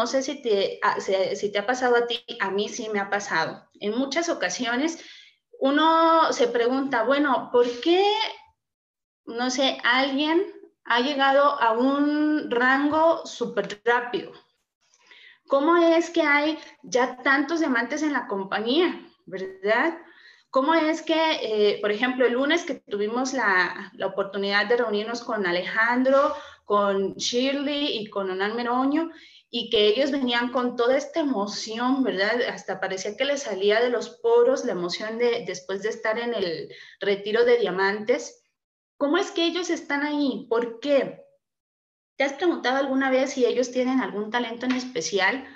no sé si te, si te ha pasado a ti, a mí sí me ha pasado. En muchas ocasiones uno se pregunta, bueno, ¿por qué, no sé, alguien ha llegado a un rango súper rápido? ¿Cómo es que hay ya tantos diamantes en la compañía, verdad? ¿Cómo es que, eh, por ejemplo, el lunes que tuvimos la, la, oportunidad de reunirnos con Alejandro, con Shirley y con Onan Meroño, y que ellos venían con toda esta emoción, ¿verdad? Hasta parecía que les salía de los poros la emoción de después de estar en el retiro de diamantes. ¿Cómo es que ellos están ahí? ¿Por qué? ¿Te has preguntado alguna vez si ellos tienen algún talento en especial?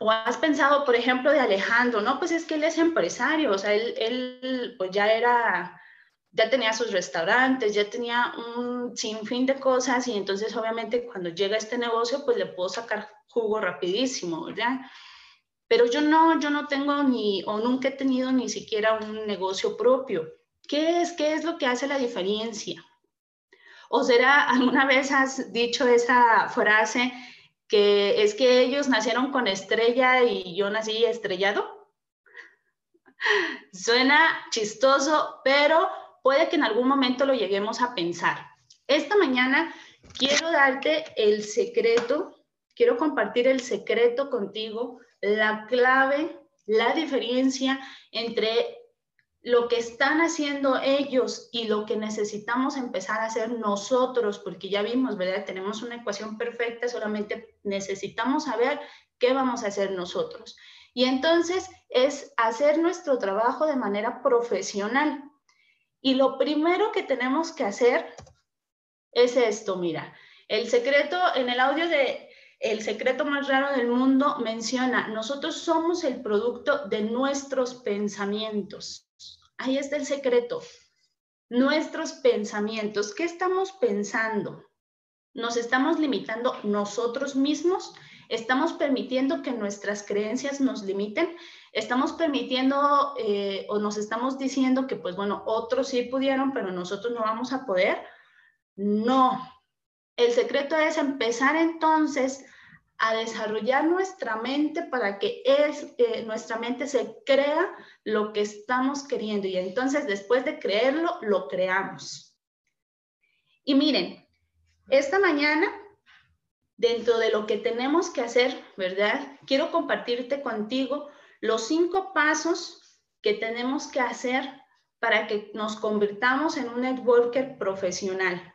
o has pensado, por ejemplo, de Alejandro, no, pues es que él es empresario, o sea, él, él pues ya era, ya tenía sus restaurantes, ya tenía un sinfín de cosas y entonces obviamente cuando llega este negocio, pues le puedo sacar jugo rapidísimo, ¿verdad? Pero yo no, yo no tengo ni, o nunca he tenido ni siquiera un negocio propio. ¿Qué es, qué es lo que hace la diferencia? ¿O será, alguna vez has dicho esa frase, que es que ellos nacieron con estrella y yo nací estrellado. Suena chistoso, pero puede que en algún momento lo lleguemos a pensar. Esta mañana quiero darte el secreto, quiero compartir el secreto contigo, la clave, la diferencia entre lo que están haciendo ellos y lo que necesitamos empezar a hacer nosotros, porque ya vimos, ¿verdad? Tenemos una ecuación perfecta, solamente necesitamos saber qué vamos a hacer nosotros. Y entonces es hacer nuestro trabajo de manera profesional. Y lo primero que tenemos que hacer es esto, mira, el secreto en el audio de El secreto más raro del mundo menciona, nosotros somos el producto de nuestros pensamientos. Ahí está el secreto. Nuestros pensamientos. ¿Qué estamos pensando? ¿Nos estamos limitando nosotros mismos? ¿Estamos permitiendo que nuestras creencias nos limiten? ¿Estamos permitiendo eh, o nos estamos diciendo que, pues bueno, otros sí pudieron, pero nosotros no vamos a poder? No. El secreto es empezar entonces a desarrollar nuestra mente para que es, eh, nuestra mente se crea lo que estamos queriendo y entonces después de creerlo, lo creamos. Y miren, esta mañana, dentro de lo que tenemos que hacer, ¿verdad? Quiero compartirte contigo los cinco pasos que tenemos que hacer para que nos convirtamos en un networker profesional.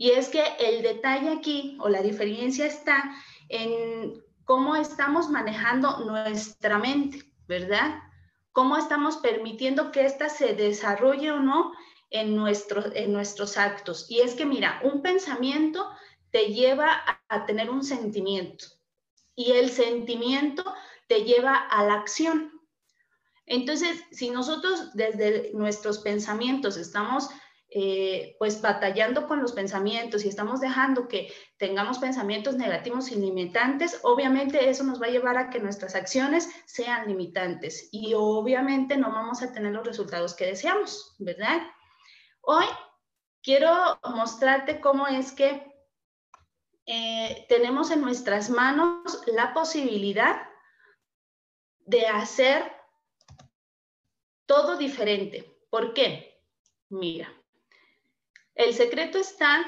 Y es que el detalle aquí o la diferencia está en cómo estamos manejando nuestra mente, ¿verdad? Cómo estamos permitiendo que ésta se desarrolle o no en, en nuestros actos. Y es que, mira, un pensamiento te lleva a, a tener un sentimiento y el sentimiento te lleva a la acción. Entonces, si nosotros desde nuestros pensamientos estamos eh, pues batallando con los pensamientos y estamos dejando que tengamos pensamientos negativos y limitantes, obviamente eso nos va a llevar a que nuestras acciones sean limitantes y obviamente no vamos a tener los resultados que deseamos, ¿verdad? Hoy quiero mostrarte cómo es que eh, tenemos en nuestras manos la posibilidad de hacer todo diferente. ¿Por qué? Mira, el secreto está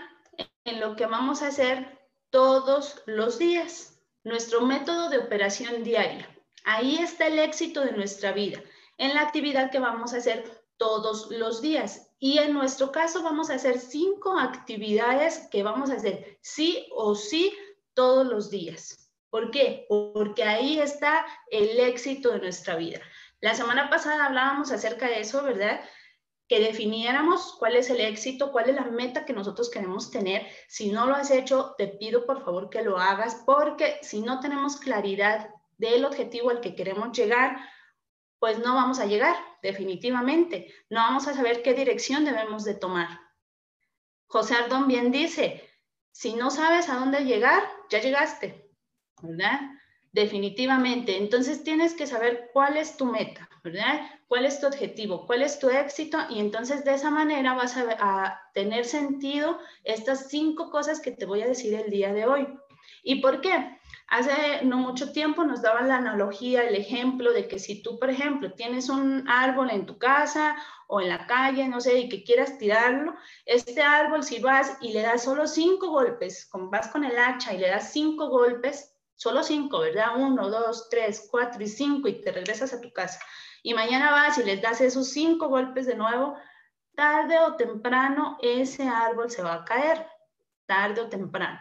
en lo que vamos a hacer todos los días, nuestro método de operación diaria. Ahí está el éxito de nuestra vida, en la actividad que vamos a hacer todos los días. Y en nuestro caso vamos a hacer cinco actividades que vamos a hacer sí o sí todos los días. ¿Por qué? Porque ahí está el éxito de nuestra vida. La semana pasada hablábamos acerca de eso, ¿verdad? Que definiéramos cuál es el éxito, cuál es la meta que nosotros queremos tener. Si no lo has hecho, te pido por favor que lo hagas, porque si no tenemos claridad del objetivo al que queremos llegar, pues no vamos a llegar, definitivamente. No vamos a saber qué dirección debemos de tomar. José Ardón bien dice, si no sabes a dónde llegar, ya llegaste, ¿verdad? Definitivamente. Entonces tienes que saber cuál es tu meta, ¿verdad? ¿Cuál es tu objetivo? ¿Cuál es tu éxito? Y entonces de esa manera vas a, tener sentido estas cinco cosas que te voy a decir el día de hoy. ¿Y por qué? Hace no mucho tiempo nos daban la analogía, el ejemplo de que si tú, por ejemplo, tienes un árbol en tu casa o en la calle, no sé, y que quieras tirarlo, este árbol si vas y le das solo cinco golpes, vas con el hacha y le das cinco golpes, solo cinco, ¿verdad? Uno, dos, tres, cuatro y cinco y te regresas a tu casa. Y mañana vas y les das esos cinco golpes de nuevo, tarde o temprano ese árbol se va a caer, tarde o temprano.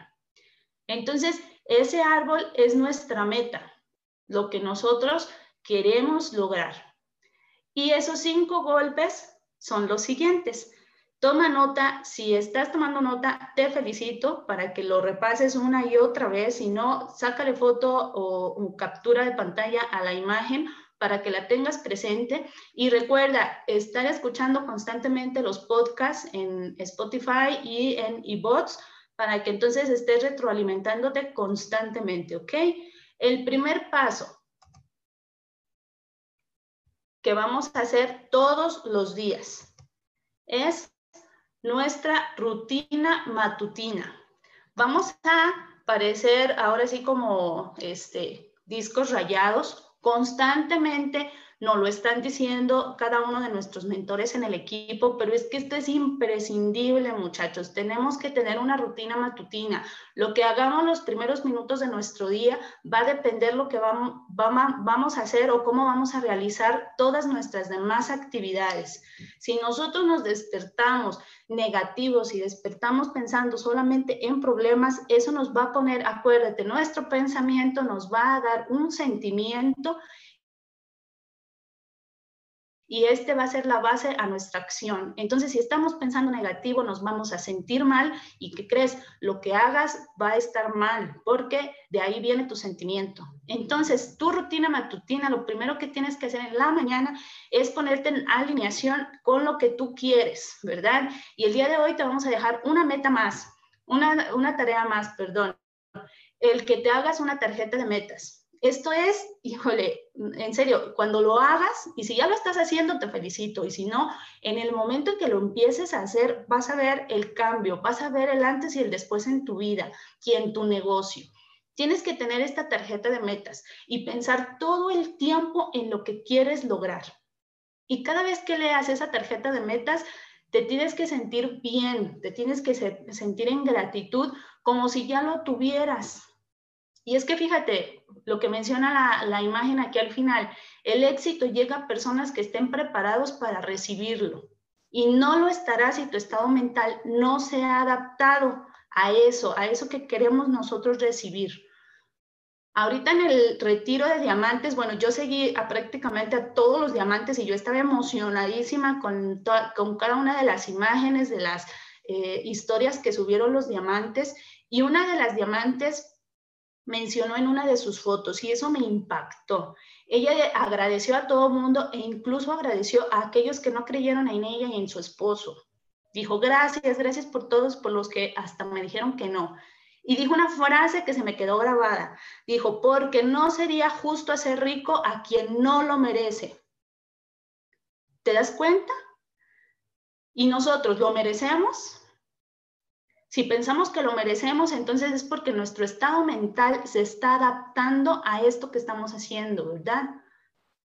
Entonces, ese árbol es nuestra meta, lo que nosotros queremos lograr. Y esos cinco golpes son los siguientes. Toma nota, si estás tomando nota, te felicito para que lo repases una y otra vez. Si no, sácale foto o, captura de pantalla a la imagen para que la tengas presente. Y recuerda, estar escuchando constantemente los podcasts en Spotify y en eBots para que entonces estés retroalimentándote constantemente, ¿ok? El primer paso que vamos a hacer todos los días es nuestra rutina matutina. Vamos a parecer ahora sí como este, discos rayados, constantemente nos lo están diciendo cada uno de nuestros mentores en el equipo, pero es que esto es imprescindible, muchachos. Tenemos que tener una rutina matutina. Lo que hagamos los primeros minutos de nuestro día va a depender lo que vamos, vamos a hacer o cómo vamos a realizar todas nuestras demás actividades. Si nosotros nos despertamos negativos y despertamos pensando solamente en problemas, eso nos va a poner, acuérdate, nuestro pensamiento nos va a dar un sentimiento y este va a ser la base a nuestra acción. Entonces, si estamos pensando negativo, nos vamos a sentir mal y que crees, lo que hagas va a estar mal, porque de ahí viene tu sentimiento. Entonces, tu rutina matutina, lo primero que tienes que hacer en la mañana es ponerte en alineación con lo que tú quieres, ¿verdad? Y el día de hoy te vamos a dejar una meta más, una, una tarea más, perdón, el que te hagas una tarjeta de metas esto es, híjole, en serio, cuando lo hagas, y si ya lo estás haciendo, te felicito, y si no, en el momento en que lo empieces a hacer, vas a ver el cambio, vas a ver el antes y el después en tu vida y en tu negocio. Tienes que tener esta tarjeta de metas y pensar todo el tiempo en lo que quieres lograr. Y cada vez que leas esa tarjeta de metas, te tienes que sentir bien, te tienes que sentir en gratitud como si ya lo tuvieras, y es que fíjate, lo que menciona la, imagen aquí al final, el éxito llega a personas que estén preparados para recibirlo. Y no lo estará si tu estado mental no se ha adaptado a eso, a eso que queremos nosotros recibir. Ahorita en el retiro de diamantes, bueno, yo seguí a prácticamente a todos los diamantes y yo estaba emocionadísima con, cada una de las imágenes, de las eh, historias que subieron los diamantes. Y una de las diamantes mencionó en una de sus fotos y eso me impactó. Ella agradeció a todo mundo e incluso agradeció a aquellos que no creyeron en ella y en su esposo. Dijo, gracias, gracias por todos, por los que hasta me dijeron que no. Y dijo una frase que se me quedó grabada. Dijo, porque no sería justo hacer rico a quien no lo merece. ¿Te das cuenta? ¿Y nosotros lo merecemos? Si pensamos que lo merecemos, entonces es porque nuestro estado mental se está adaptando a esto que estamos haciendo, ¿verdad?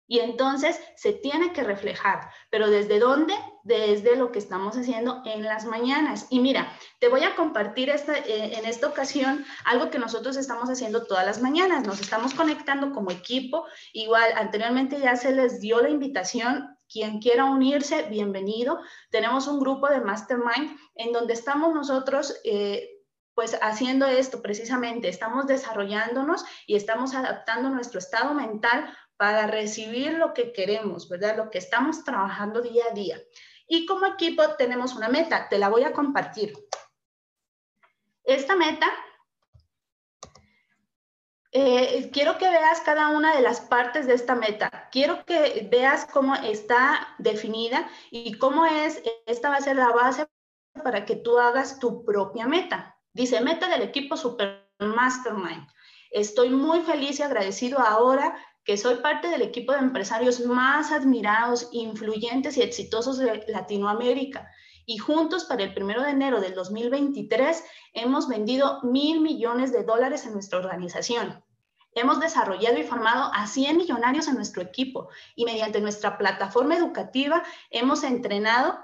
Y entonces se tiene que reflejar, pero ¿desde dónde? Desde lo que estamos haciendo en las mañanas. Y mira, te voy a compartir esta, eh, en esta ocasión algo que nosotros estamos haciendo todas las mañanas. Nos estamos conectando como equipo. Igual, anteriormente ya se les dio la invitación quien quiera unirse, bienvenido. Tenemos un grupo de mastermind en donde estamos nosotros eh, pues haciendo esto precisamente, estamos desarrollándonos y estamos adaptando nuestro estado mental para recibir lo que queremos, ¿verdad? Lo que estamos trabajando día a día. Y como equipo tenemos una meta, te la voy a compartir. Esta meta eh, quiero que veas cada una de las partes de esta meta. Quiero que veas cómo está definida y cómo es, esta va a ser la base para que tú hagas tu propia meta. Dice, meta del equipo Super Mastermind. Estoy muy feliz y agradecido ahora que soy parte del equipo de empresarios más admirados, influyentes y exitosos de Latinoamérica y juntos para el primero de enero del 2023 hemos vendido mil millones de dólares en nuestra organización. Hemos desarrollado y formado a 100 millonarios en nuestro equipo y mediante nuestra plataforma educativa hemos entrenado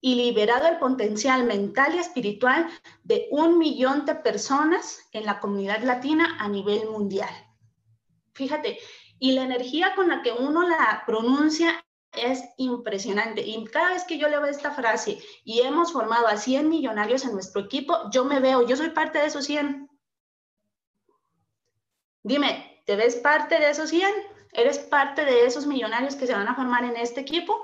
y liberado el potencial mental y espiritual de un millón de personas en la comunidad latina a nivel mundial. Fíjate, y la energía con la que uno la pronuncia es impresionante. Y cada vez que yo leo esta frase y hemos formado a 100 millonarios en nuestro equipo, yo me veo, yo soy parte de esos 100. Dime, ¿te ves parte de esos 100? ¿Eres parte de esos millonarios que se van a formar en este equipo?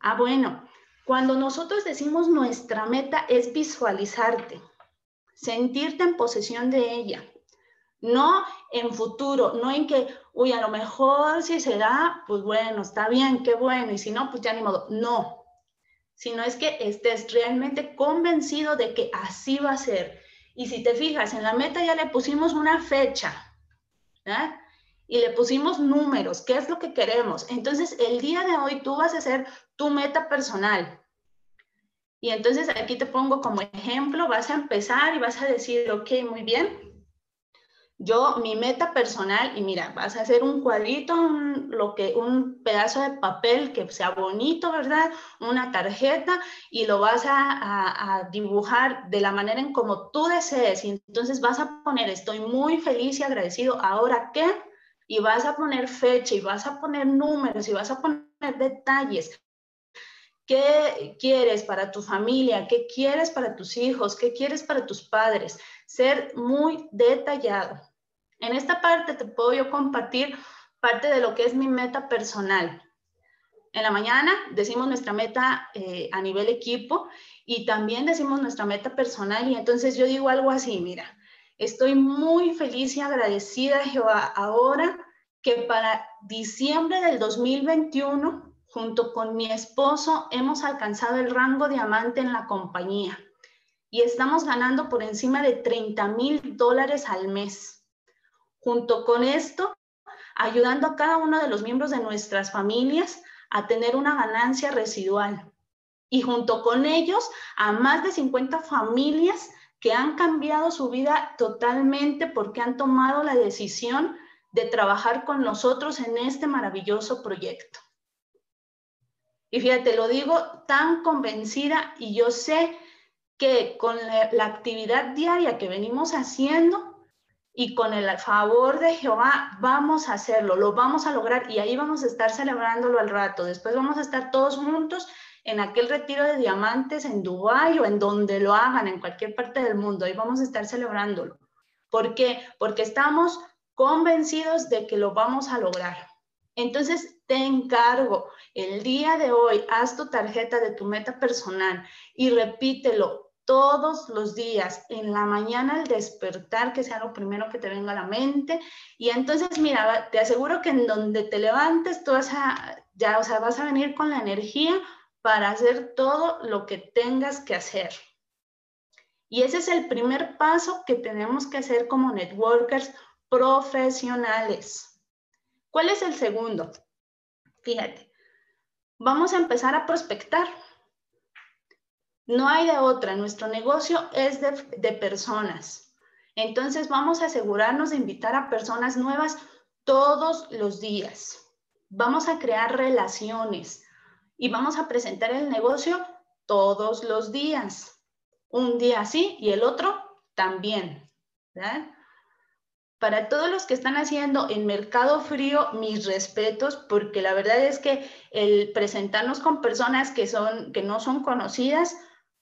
Ah, bueno, cuando nosotros decimos nuestra meta es visualizarte, sentirte en posesión de ella, no en futuro, no en que, uy, a lo mejor si se da, pues bueno, está bien, qué bueno, y si no, pues ya ni modo. No, sino es que estés realmente convencido de que así va a ser y si te fijas, en la meta ya le pusimos una fecha, ¿verdad? Y le pusimos números, ¿qué es lo que queremos? Entonces, el día de hoy tú vas a hacer tu meta personal. Y entonces aquí te pongo como ejemplo, vas a empezar y vas a decir, ok, muy bien, yo, mi meta personal, y mira, vas a hacer un cuadrito, un, lo que, un pedazo de papel que sea bonito, ¿verdad? Una tarjeta y lo vas a, a, dibujar de la manera en como tú desees. Y entonces vas a poner, estoy muy feliz y agradecido, ¿ahora qué? Y vas a poner fecha y vas a poner números y vas a poner detalles. ¿Qué quieres para tu familia? ¿Qué quieres para tus hijos? ¿Qué quieres para tus padres? Ser muy detallado. En esta parte te puedo yo compartir parte de lo que es mi meta personal. En la mañana decimos nuestra meta eh, a nivel equipo y también decimos nuestra meta personal y entonces yo digo algo así, mira, estoy muy feliz y agradecida Jehová ahora que para diciembre del 2021 junto con mi esposo hemos alcanzado el rango diamante en la compañía y estamos ganando por encima de 30 mil dólares al mes. Junto con esto, ayudando a cada uno de los miembros de nuestras familias a tener una ganancia residual. Y junto con ellos, a más de 50 familias que han cambiado su vida totalmente porque han tomado la decisión de trabajar con nosotros en este maravilloso proyecto. Y fíjate, lo digo tan convencida y yo sé que con la, actividad diaria que venimos haciendo, y con el favor de Jehová vamos a hacerlo, lo vamos a lograr y ahí vamos a estar celebrándolo al rato. Después vamos a estar todos juntos en aquel retiro de diamantes en Dubái o en donde lo hagan, en cualquier parte del mundo. Ahí vamos a estar celebrándolo. ¿Por qué? Porque estamos convencidos de que lo vamos a lograr. Entonces, te encargo, el día de hoy, haz tu tarjeta de tu meta personal y repítelo todos los días, en la mañana al despertar, que sea lo primero que te venga a la mente. Y entonces, mira, te aseguro que en donde te levantes, tú vas a, ya, o sea, vas a venir con la energía para hacer todo lo que tengas que hacer. Y ese es el primer paso que tenemos que hacer como networkers profesionales. ¿Cuál es el segundo? Fíjate, vamos a empezar a prospectar. No hay de otra, nuestro negocio es de, personas. Entonces vamos a asegurarnos de invitar a personas nuevas todos los días. Vamos a crear relaciones y vamos a presentar el negocio todos los días. Un día sí y el otro también. Para todos los que están haciendo en mercado frío, mis respetos, porque la verdad es que el presentarnos con personas que, son, que no son conocidas,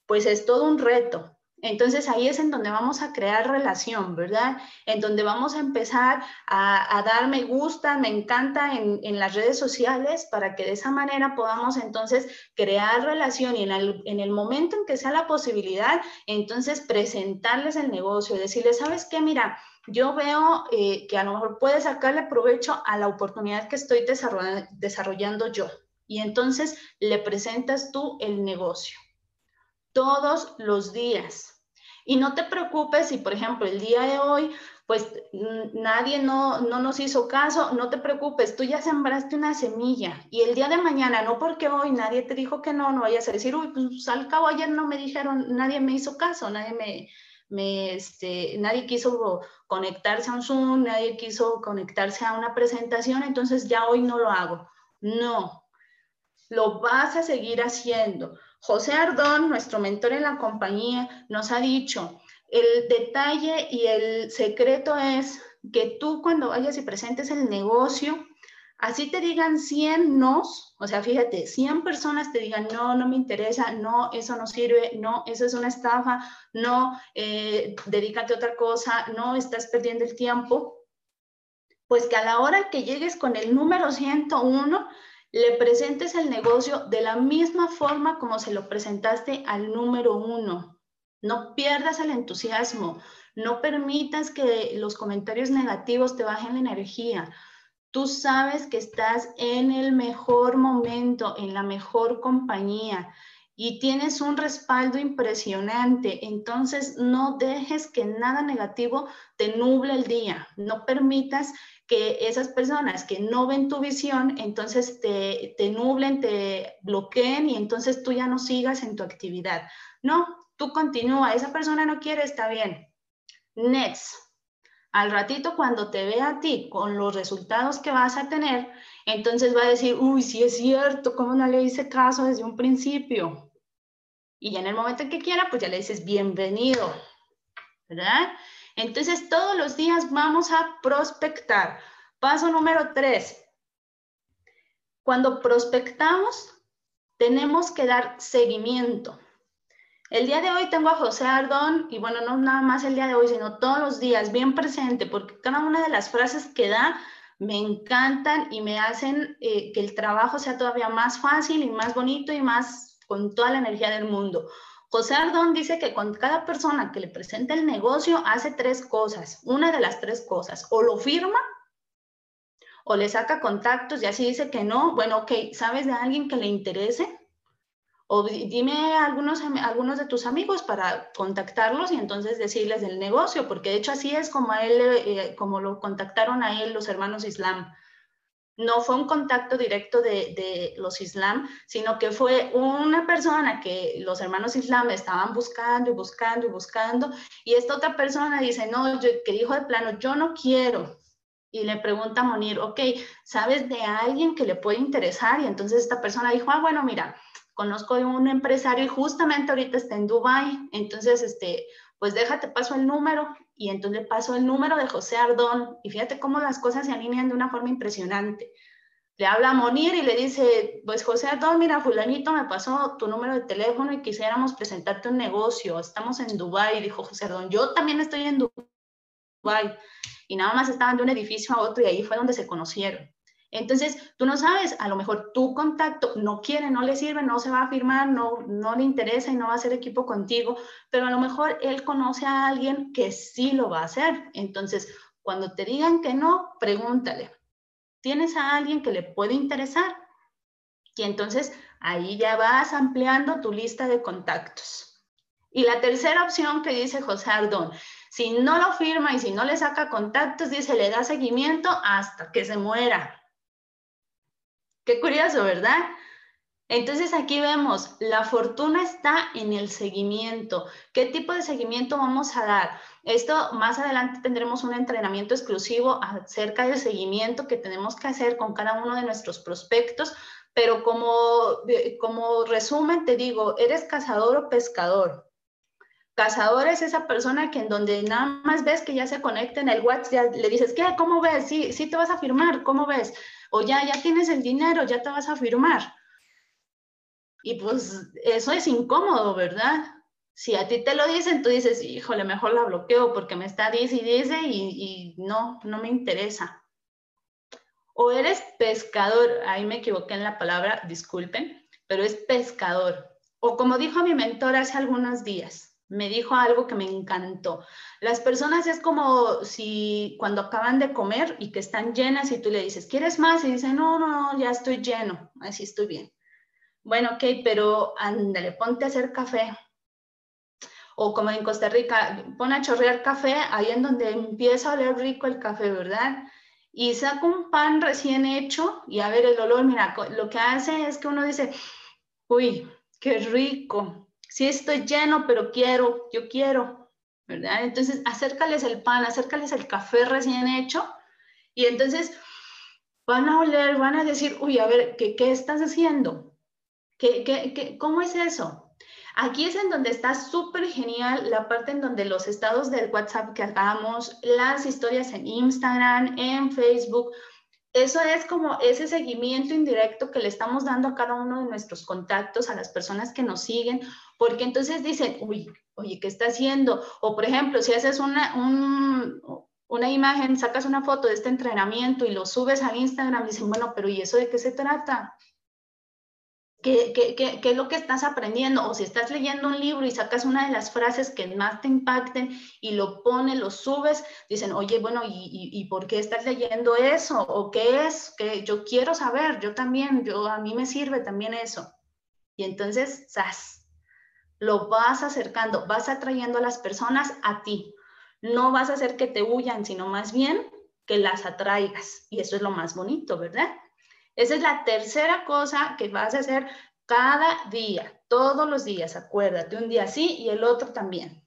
pues es todo un reto. Entonces ahí es en donde vamos a crear relación, ¿verdad? En donde vamos a empezar a, dar me gusta, me encanta en, las redes sociales para que de esa manera podamos entonces crear relación y en el, en el momento en que sea la posibilidad, entonces presentarles el negocio, decirles, ¿sabes qué? Mira, yo veo eh, que a lo mejor puedes sacarle provecho a la oportunidad que estoy desarrollando yo. Y entonces le presentas tú el negocio todos los días. Y no te preocupes si, por ejemplo, el día de hoy, pues nadie no, no nos hizo caso, no te preocupes, tú ya sembraste una semilla y el día de mañana, no porque hoy nadie te dijo que no, no vayas a decir, uy, pues al cabo ayer no me dijeron, nadie me hizo caso, nadie me, este, nadie quiso conectarse a un Zoom, nadie quiso conectarse a una presentación, entonces ya hoy no lo hago. No, lo vas a seguir haciendo. José Ardón, nuestro mentor en la compañía, nos ha dicho, el detalle y el secreto es que tú cuando vayas y presentes el negocio, así te digan 100 nos, o sea, fíjate, 100 personas te digan, no, no me interesa, no, eso no sirve, no, eso es una estafa, no, eh, dedícate a otra cosa, no, estás perdiendo el tiempo, pues que a la hora que llegues con el número 101, le presentes el negocio de la misma forma como se lo presentaste al número uno. No pierdas el entusiasmo, no permitas que los comentarios negativos te bajen la energía. Tú sabes que estás en el mejor momento, en la mejor compañía y tienes un respaldo impresionante. Entonces, no dejes que nada negativo te nuble el día. No permitas que esas personas que no ven tu visión, entonces te, te nublen, te bloqueen y entonces tú ya no sigas en tu actividad. No, tú continúa. Esa persona no quiere, está bien. Next. Al ratito cuando te vea a ti con los resultados que vas a tener, entonces va a decir, uy, sí es cierto, ¿cómo no le hice caso desde un principio? Y ya en el momento en que quiera, pues ya le dices, bienvenido, ¿verdad? Entonces, todos los días vamos a prospectar. Paso número tres. Cuando prospectamos, tenemos que dar seguimiento. El día de hoy tengo a José Ardón y bueno, no nada más el día de hoy, sino todos los días, bien presente, porque cada una de las frases que da me encantan y me hacen eh, que el trabajo sea todavía más fácil y más bonito y más con toda la energía del mundo. José Ardón dice que con cada persona que le presenta el negocio hace tres cosas. Una de las tres cosas, o lo firma, o le saca contactos y así dice que no. Bueno, ok, ¿sabes de alguien que le interese? O dime algunos, algunos de tus amigos para contactarlos y entonces decirles del negocio, porque de hecho así es como, a él, eh, como lo contactaron a él los hermanos Islam no fue un contacto directo de, los islam, sino que fue una persona que los hermanos islam estaban buscando y buscando y buscando, y esta otra persona dice, no, yo, que dijo de plano, yo no quiero. Y le pregunta a Monir, ok, ¿sabes de alguien que le puede interesar? Y entonces esta persona dijo, ah, bueno, mira, conozco a un empresario y justamente ahorita está en Dubai, entonces, este, pues déjate paso el número. Y entonces le paso el número de José Ardón. Y fíjate cómo las cosas se alinean de una forma impresionante. Le habla a Monir y le dice, pues José Ardón, mira, fulanito me pasó tu número de teléfono y quisiéramos presentarte un negocio, estamos en Dubái, dijo José Ardón, yo también estoy en Dubái y nada más estaban de un edificio a otro y ahí fue donde se conocieron. Entonces, tú no sabes, a lo mejor tu contacto no quiere, no le sirve, no se va a firmar, no, le interesa y no va a hacer equipo contigo, pero a lo mejor él conoce a alguien que sí lo va a hacer. Entonces, cuando te digan que no, pregúntale, ¿tienes a alguien que le puede interesar? Y entonces ahí ya vas ampliando tu lista de contactos. Y la tercera opción que dice José Ardón, si no lo firma y si no le saca contactos, dice, le da seguimiento hasta que se muera. Qué curioso, ¿verdad? Entonces aquí vemos, la fortuna está en el seguimiento. ¿Qué tipo de seguimiento vamos a dar? Esto más adelante tendremos un entrenamiento exclusivo acerca del seguimiento que tenemos que hacer con cada uno de nuestros prospectos, pero como, como resumen te digo, ¿eres cazador o pescador? Cazador es esa persona que en donde nada más ves que ya se conecta en el WhatsApp, le dices, ¿qué? ¿Cómo ves? Sí, sí te vas a firmar, ¿cómo ves? o ya, ya tienes el dinero, ya te vas a firmar. Y pues eso es incómodo, ¿verdad? Si a ti te lo dicen, tú dices, híjole, mejor la bloqueo porque me está dice y dice y, y no, no me interesa. O eres pescador, ahí me equivoqué en la palabra, disculpen, pero es pescador. O como dijo mi mentor hace algunos días, me dijo algo que me encantó. Las personas es como si cuando acaban de comer y que están llenas y tú le dices, ¿quieres más? Y dicen, no, no, ya estoy lleno, así estoy bien. Bueno, ok, pero ándale, ponte a hacer café. O como en Costa Rica, pon a chorrear café ahí en donde empieza a oler rico el café, ¿verdad? Y saca un pan recién hecho y a ver el olor, mira, lo que hace es que uno dice, uy, qué rico, sí estoy lleno, pero quiero, yo quiero. ¿verdad? Entonces, acércales el pan, acércales el café recién hecho y entonces van a oler, van a decir, uy, a ver, ¿qué, qué estás haciendo? ¿Qué, qué, qué, ¿Cómo es eso? Aquí es en donde está súper genial la parte en donde los estados del WhatsApp que hagamos, las historias en Instagram, en Facebook, eso es como ese seguimiento indirecto que le estamos dando a cada uno de nuestros contactos, a las personas que nos siguen, porque entonces dicen, uy, oye, ¿qué está haciendo? O por ejemplo, si haces una, una imagen, sacas una foto de este entrenamiento y lo subes a Instagram, dicen, bueno, pero ¿y eso de qué se trata? ¿Qué, qué, qué, es lo que estás aprendiendo? O si estás leyendo un libro y sacas una de las frases que más te impacten y lo pones, lo subes, dicen, oye, bueno, ¿y, y, por qué estás leyendo eso? ¿O qué es? que Yo quiero saber, yo también, yo, a mí me sirve también eso. Y entonces, ¡zas! Lo vas acercando, vas atrayendo a las personas a ti. No vas a hacer que te huyan, sino más bien que las atraigas. Y eso es lo más bonito, ¿verdad? Esa es la tercera cosa que vas a hacer cada día, todos los días, acuérdate, un día sí y el otro también.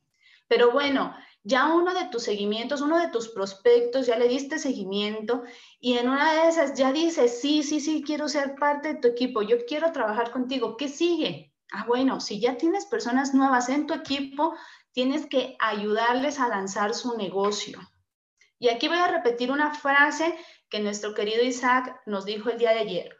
Pero bueno, ya uno de tus seguimientos, uno de tus prospectos, ya le diste seguimiento y en una de esas ya dices, sí, sí, sí, quiero ser parte de tu equipo, yo quiero trabajar contigo. ¿Qué sigue? Ah, bueno, si ya tienes personas nuevas en tu equipo, tienes que ayudarles a lanzar su negocio. Y aquí voy a repetir una frase que nuestro querido Isaac nos dijo el día de ayer.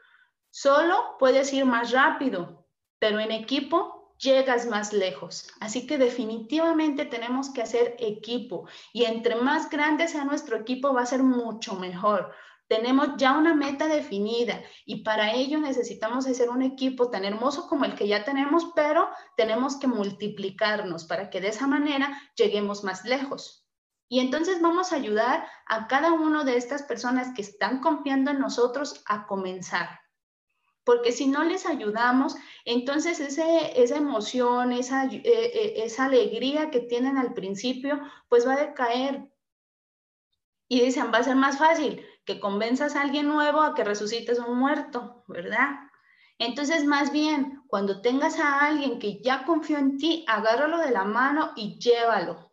Solo puedes ir más rápido, pero en equipo llegas más lejos. Así que definitivamente tenemos que hacer equipo y entre más grande sea nuestro equipo va a ser mucho mejor. Tenemos ya una meta definida y para ello necesitamos hacer un equipo tan hermoso como el que ya tenemos, pero tenemos que multiplicarnos para que de esa manera lleguemos más lejos. Y entonces vamos a ayudar a cada una de estas personas que están confiando en nosotros a comenzar. Porque si no les ayudamos, entonces esa emoción, esa, eh, eh, esa alegría que tienen al principio, pues va a decaer. Y dicen, va a ser más fácil que convenzas a alguien nuevo a que resucites un muerto, ¿verdad? Entonces, más bien, cuando tengas a alguien que ya confió en ti, agárralo de la mano y llévalo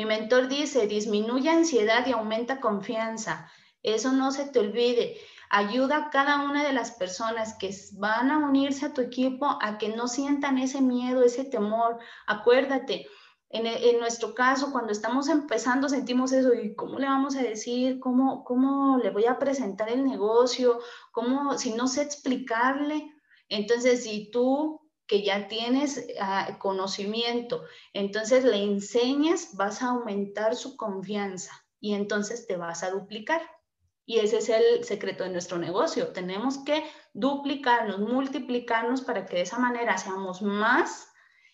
mi mentor dice, disminuye ansiedad y aumenta confianza. Eso no se te olvide. Ayuda a cada una de las personas que van a unirse a tu equipo a que no sientan ese miedo, ese temor. Acuérdate, en, en, nuestro caso, cuando estamos empezando, sentimos eso, ¿y cómo le vamos a decir? ¿Cómo, ¿Cómo le voy a presentar el negocio? ¿Cómo, si no sé explicarle? Entonces, si tú que ya tienes ah, conocimiento, entonces le enseñas, vas a aumentar su confianza y entonces te vas a duplicar. Y ese es el secreto de nuestro negocio. Tenemos que duplicarnos, multiplicarnos para que de esa manera seamos más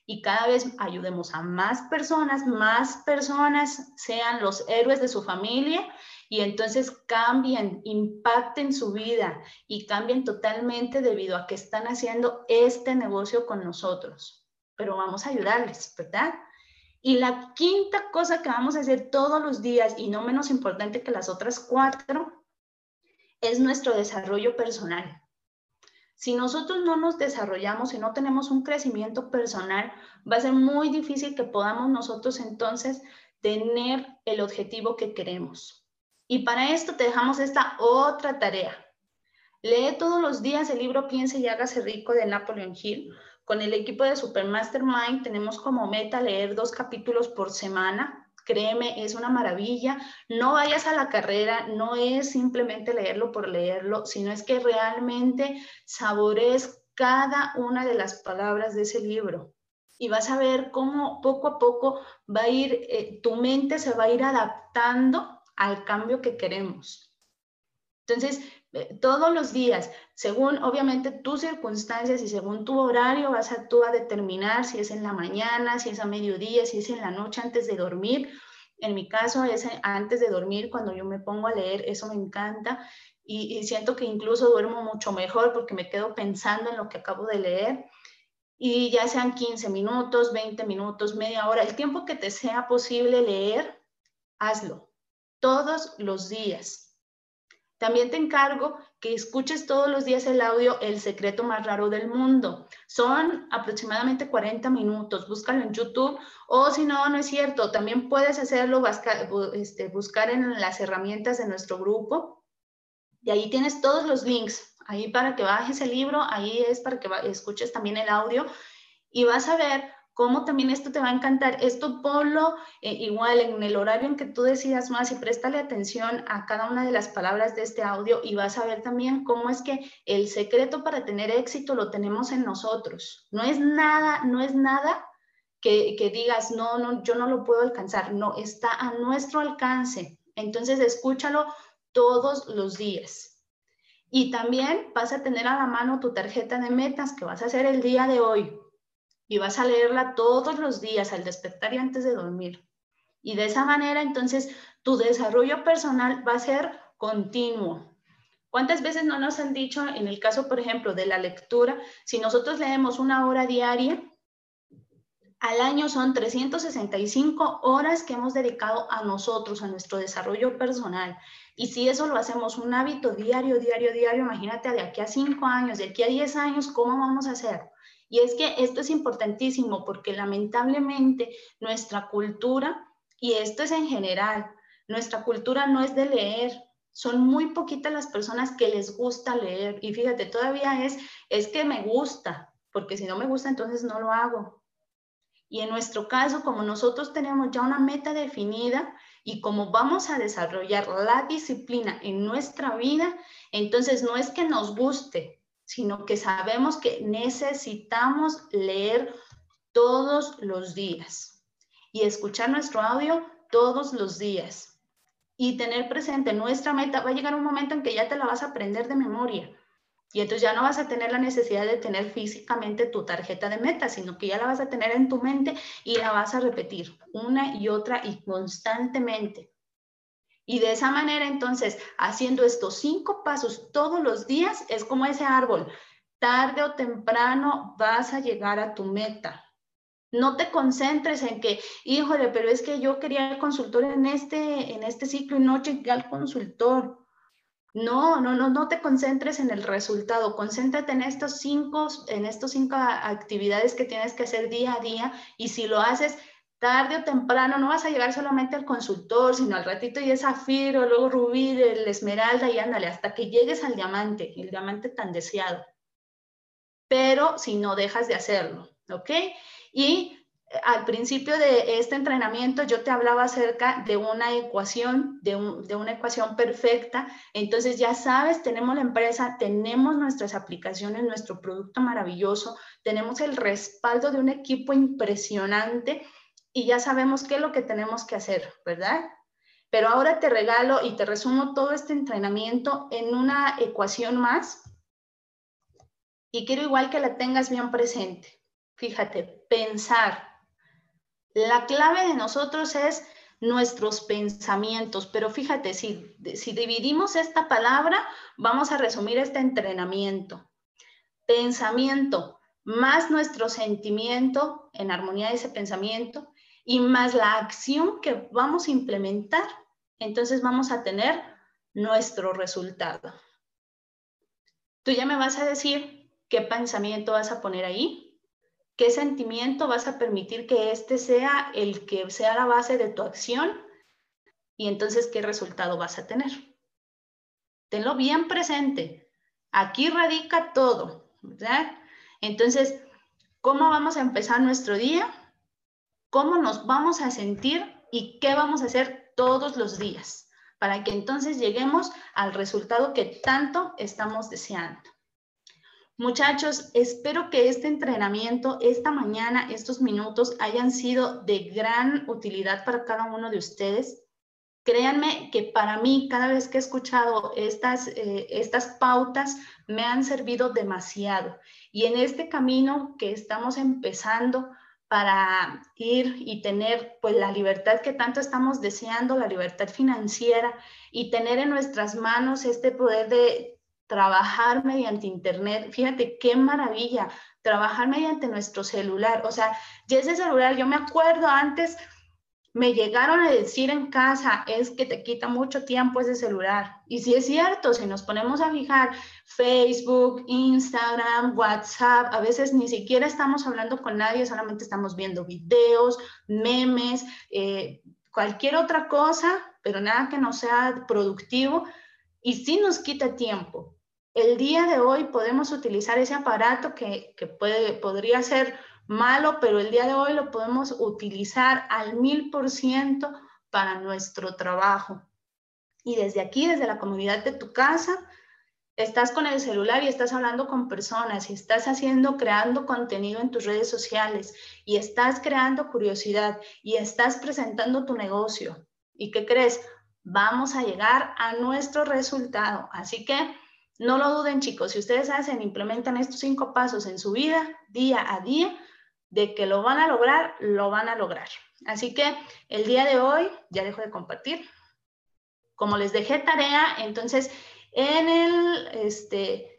y cada vez ayudemos a más personas, más personas sean los héroes de su familia y entonces cambien, impacten su vida y cambien totalmente debido a que están haciendo este negocio con nosotros. Pero vamos a ayudarles, ¿verdad? Y la quinta cosa que vamos a hacer todos los días y no menos importante que las otras cuatro es nuestro desarrollo personal. Si nosotros no nos desarrollamos y no tenemos un crecimiento personal, va a ser muy difícil que podamos nosotros entonces tener el objetivo que queremos. Y para esto te dejamos esta otra tarea. Lee todos los días el libro Piense y hágase rico de Napoleon Hill. Con el equipo de Supermastermind tenemos como meta leer dos capítulos por semana. Créeme, es una maravilla. No vayas a la carrera, no es simplemente leerlo por leerlo, sino es que realmente sabores cada una de las palabras de ese libro y vas a ver cómo poco a poco va a ir, eh, tu mente se va a ir adaptando al cambio que queremos. Entonces, eh, todos los días, según obviamente tus circunstancias y según tu horario, vas a tú a determinar si es en la mañana, si es a mediodía, si es en la noche antes de dormir. En mi caso es antes de dormir, cuando yo me pongo a leer, eso me encanta y, y siento que incluso duermo mucho mejor porque me quedo pensando en lo que acabo de leer y ya sean 15 minutos, 20 minutos, media hora, el tiempo que te sea posible leer, hazlo todos los días. También te encargo que escuches todos los días el audio El secreto más raro del mundo. Son aproximadamente 40 minutos. Búscalo en YouTube o si no, no es cierto. También puedes hacerlo, este, buscar en las herramientas de nuestro grupo. Y ahí tienes todos los links. Ahí para que bajes el libro, ahí es para que escuches también el audio y vas a ver cómo también esto te va a encantar. Esto ponlo eh, igual en el horario en que tú decidas más y préstale atención a cada una de las palabras de este audio y vas a ver también cómo es que el secreto para tener éxito lo tenemos en nosotros. No es nada, no es nada que, que digas, no, no, yo no lo puedo alcanzar. No, está a nuestro alcance. Entonces, escúchalo todos los días. Y también vas a tener a la mano tu tarjeta de metas que vas a hacer el día de hoy y vas a leerla todos los días al despertar y antes de dormir. Y de esa manera, entonces, tu desarrollo personal va a ser continuo. ¿Cuántas veces no nos han dicho, en el caso, por ejemplo, de la lectura, si nosotros leemos una hora diaria, al año son 365 horas que hemos dedicado a nosotros, a nuestro desarrollo personal. Y si eso lo hacemos un hábito diario, diario, diario, imagínate de aquí a 5 años, de aquí a 10 años, ¿cómo vamos a hacer? Y es que esto es importantísimo porque lamentablemente nuestra cultura, y esto es en general, nuestra cultura no es de leer. Son muy poquitas las personas que les gusta leer. Y fíjate, todavía es, es que me gusta, porque si no me gusta, entonces no lo hago. Y en nuestro caso, como nosotros tenemos ya una meta definida y como vamos a desarrollar la disciplina en nuestra vida, entonces no es que nos guste, sino que sabemos que necesitamos leer todos los días y escuchar nuestro audio todos los días y tener presente nuestra meta. Va a llegar un momento en que ya te la vas a aprender de memoria y entonces ya no vas a tener la necesidad de tener físicamente tu tarjeta de meta, sino que ya la vas a tener en tu mente y la vas a repetir una y otra y constantemente. Y de esa manera, entonces, haciendo estos cinco pasos todos los días, es como ese árbol. Tarde o temprano vas a llegar a tu meta. No te concentres en que, híjole, pero es que yo quería el consultor en este, en este ciclo y no llegué al consultor. No, no, no, no te concentres en el resultado, concéntrate en estos cinco, en estos cinco actividades que tienes que hacer día a día y si lo haces tarde o temprano no vas a llegar solamente al consultor, sino al ratito y es zafiro, luego rubí, el esmeralda y ándale, hasta que llegues al diamante, el diamante tan deseado. Pero si no dejas de hacerlo, ¿ok? Y eh, al principio de este entrenamiento yo te hablaba acerca de una ecuación, de, de, una ecuación perfecta. Entonces ya sabes, tenemos la empresa, tenemos nuestras aplicaciones, nuestro producto maravilloso, tenemos el respaldo de un equipo impresionante y ya sabemos qué es lo que tenemos que hacer, ¿verdad? Pero ahora te regalo y te resumo todo este entrenamiento en una ecuación más y quiero igual que la tengas bien presente. Fíjate, pensar. La clave de nosotros es nuestros pensamientos, pero fíjate, si, si dividimos esta palabra, vamos a resumir este entrenamiento. Pensamiento más nuestro sentimiento en armonía de ese pensamiento y más la acción que vamos a implementar, entonces vamos a tener nuestro resultado. Tú ya me vas a decir qué pensamiento vas a poner ahí, qué sentimiento vas a permitir que este sea el que sea la base de tu acción y entonces qué resultado vas a tener. Tenlo bien presente. Aquí radica todo. Entonces, ¿cómo vamos a empezar nuestro día? Cómo nos vamos a sentir y qué vamos a hacer todos los días para que entonces lleguemos al resultado que tanto estamos deseando. Muchachos, espero que este entrenamiento, esta mañana, estos minutos hayan sido de gran utilidad para cada uno de ustedes. Créanme que para mí, cada vez que he escuchado estas, eh, estas pautas, me han servido demasiado. Y en este camino que estamos empezando, para ir y tener pues la libertad que tanto estamos deseando, la libertad financiera y tener en nuestras manos este poder de trabajar mediante internet. Fíjate qué maravilla, trabajar mediante nuestro celular. O sea, ya ese celular, yo me acuerdo antes me llegaron a decir en casa es que te quita mucho tiempo ese celular. Y si es cierto, si nos ponemos a fijar Facebook, Instagram, WhatsApp, a veces ni siquiera estamos hablando con nadie, solamente estamos viendo videos, memes, eh, cualquier otra cosa, pero nada que no sea productivo. Y sí nos quita tiempo. El día de hoy podemos utilizar ese aparato que, que puede, podría ser malo, pero el día de hoy lo podemos utilizar al mil por ciento para nuestro trabajo. Y desde aquí, desde la comunidad de tu casa, estás con el celular y estás hablando con personas y estás haciendo, creando contenido en tus redes sociales y estás creando curiosidad y estás presentando tu negocio. ¿Y qué crees? Vamos a llegar a nuestro resultado. Así que no lo duden, chicos. Si ustedes hacen, implementan estos cinco pasos en su vida, día a día, de que lo van a lograr, lo van a lograr. Así que el día de hoy, ya dejo de compartir, como les dejé tarea, entonces en el, este,